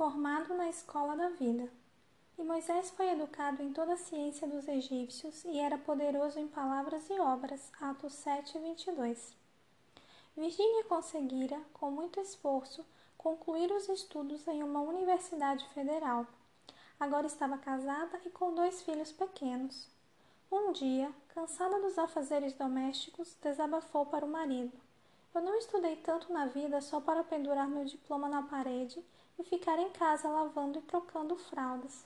formado na escola da vida. E Moisés foi educado em toda a ciência dos egípcios e era poderoso em palavras e obras. Atos 7, 22. Virgínia conseguira, com muito esforço, concluir os estudos em uma universidade federal. Agora estava casada e com dois filhos pequenos. Um dia, cansada dos afazeres domésticos, desabafou para o marido. Eu não estudei tanto na vida só para pendurar meu diploma na parede e ficar em casa lavando e trocando fraldas.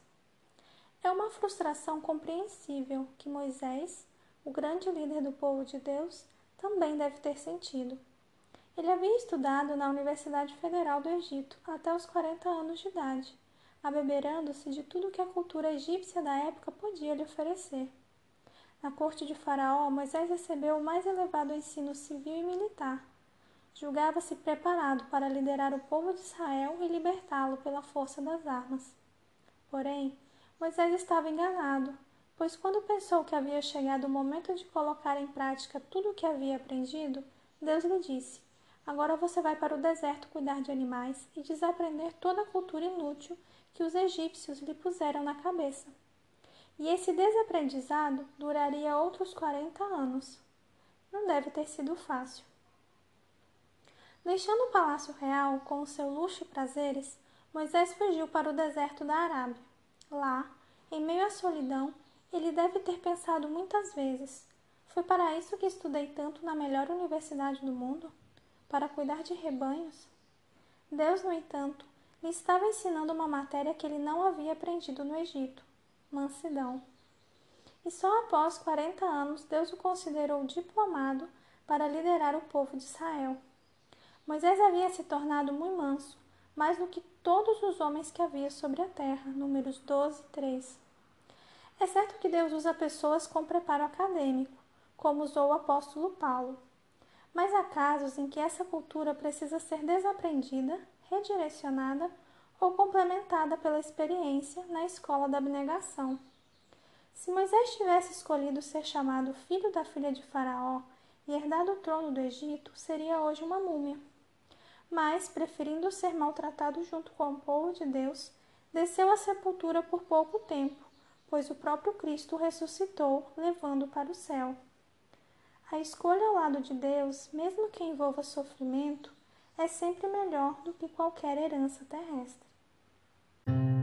É uma frustração compreensível que Moisés, o grande líder do povo de Deus, também deve ter sentido. Ele havia estudado na Universidade Federal do Egito até os 40 anos de idade, abeberando-se de tudo que a cultura egípcia da época podia lhe oferecer. Na corte de Faraó, Moisés recebeu o mais elevado ensino civil e militar. Julgava-se preparado para liderar o povo de Israel e libertá-lo pela força das armas. Porém, Moisés estava enganado, pois quando pensou que havia chegado o momento de colocar em prática tudo o que havia aprendido, Deus lhe disse: Agora você vai para o deserto cuidar de animais e desaprender toda a cultura inútil que os egípcios lhe puseram na cabeça. E esse desaprendizado duraria outros 40 anos. Não deve ter sido fácil. Deixando o palácio real com o seu luxo e prazeres, Moisés fugiu para o deserto da Arábia. Lá, em meio à solidão, ele deve ter pensado muitas vezes: foi para isso que estudei tanto na melhor universidade do mundo? Para cuidar de rebanhos? Deus, no entanto, lhe estava ensinando uma matéria que ele não havia aprendido no Egito mansidão. E só após 40 anos Deus o considerou diplomado para liderar o povo de Israel. Moisés havia se tornado muito manso, mais do que todos os homens que havia sobre a terra. Números 12, 3. É certo que Deus usa pessoas com preparo acadêmico, como usou o apóstolo Paulo. Mas há casos em que essa cultura precisa ser desaprendida, redirecionada ou complementada pela experiência na escola da abnegação. Se Moisés tivesse escolhido ser chamado filho da filha de Faraó e herdado o trono do Egito, seria hoje uma múmia. Mas, preferindo ser maltratado junto com o povo de Deus, desceu à sepultura por pouco tempo, pois o próprio Cristo ressuscitou, levando para o céu. A escolha ao lado de Deus, mesmo que envolva sofrimento, é sempre melhor do que qualquer herança terrestre.